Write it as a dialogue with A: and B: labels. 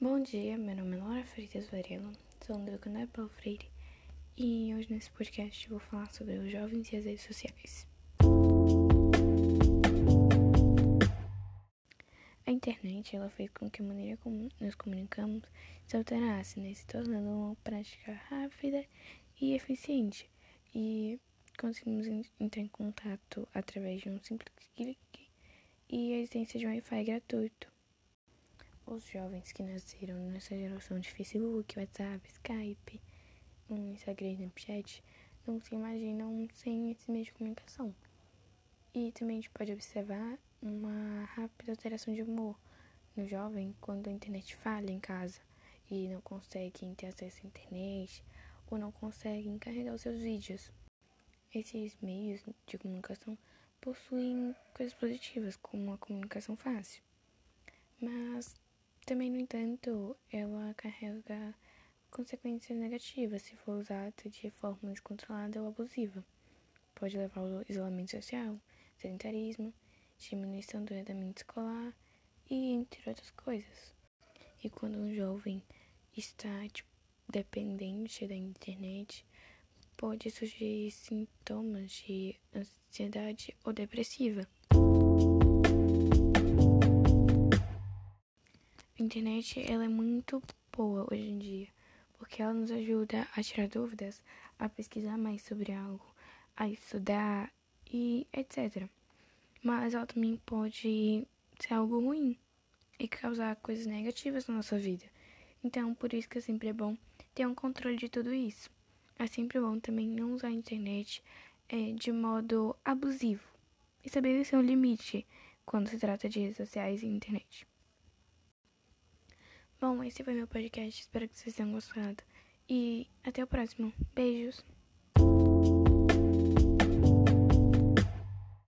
A: Bom dia, meu nome é Laura Freitas Varela, sou do Canal Paulo Freire e hoje nesse podcast vou falar sobre os jovens e as redes sociais. A internet ela fez com que a maneira como nos comunicamos se alterasse, né, se tornando uma prática rápida e eficiente e conseguimos entrar em contato através de um simples clique e a existência de um Wi-Fi gratuito. Os jovens que nasceram nessa geração de Facebook, WhatsApp, Skype, Instagram e Snapchat não se imaginam sem esse meio de comunicação. E também a gente pode observar uma rápida alteração de humor no jovem quando a internet falha em casa e não consegue ter acesso à internet ou não consegue encarregar os seus vídeos. Esses meios de comunicação possuem coisas positivas, como a comunicação fácil. Mas também, no entanto, ela carrega consequências negativas se for usada de forma descontrolada ou abusiva. Pode levar ao isolamento social, sedentarismo, diminuição do rendimento escolar e entre outras coisas. E quando um jovem está tipo, dependente da internet, pode surgir sintomas de ansiedade ou depressiva. A internet ela é muito boa hoje em dia, porque ela nos ajuda a tirar dúvidas, a pesquisar mais sobre algo, a estudar e etc. Mas ela também pode ser algo ruim e causar coisas negativas na nossa vida. Então, por isso que é sempre é bom ter um controle de tudo isso. É sempre bom também não usar a internet é, de modo abusivo e estabelecer um limite quando se trata de redes sociais e internet. Bom, esse foi meu podcast. Espero que vocês tenham gostado. E até o próximo. Beijos!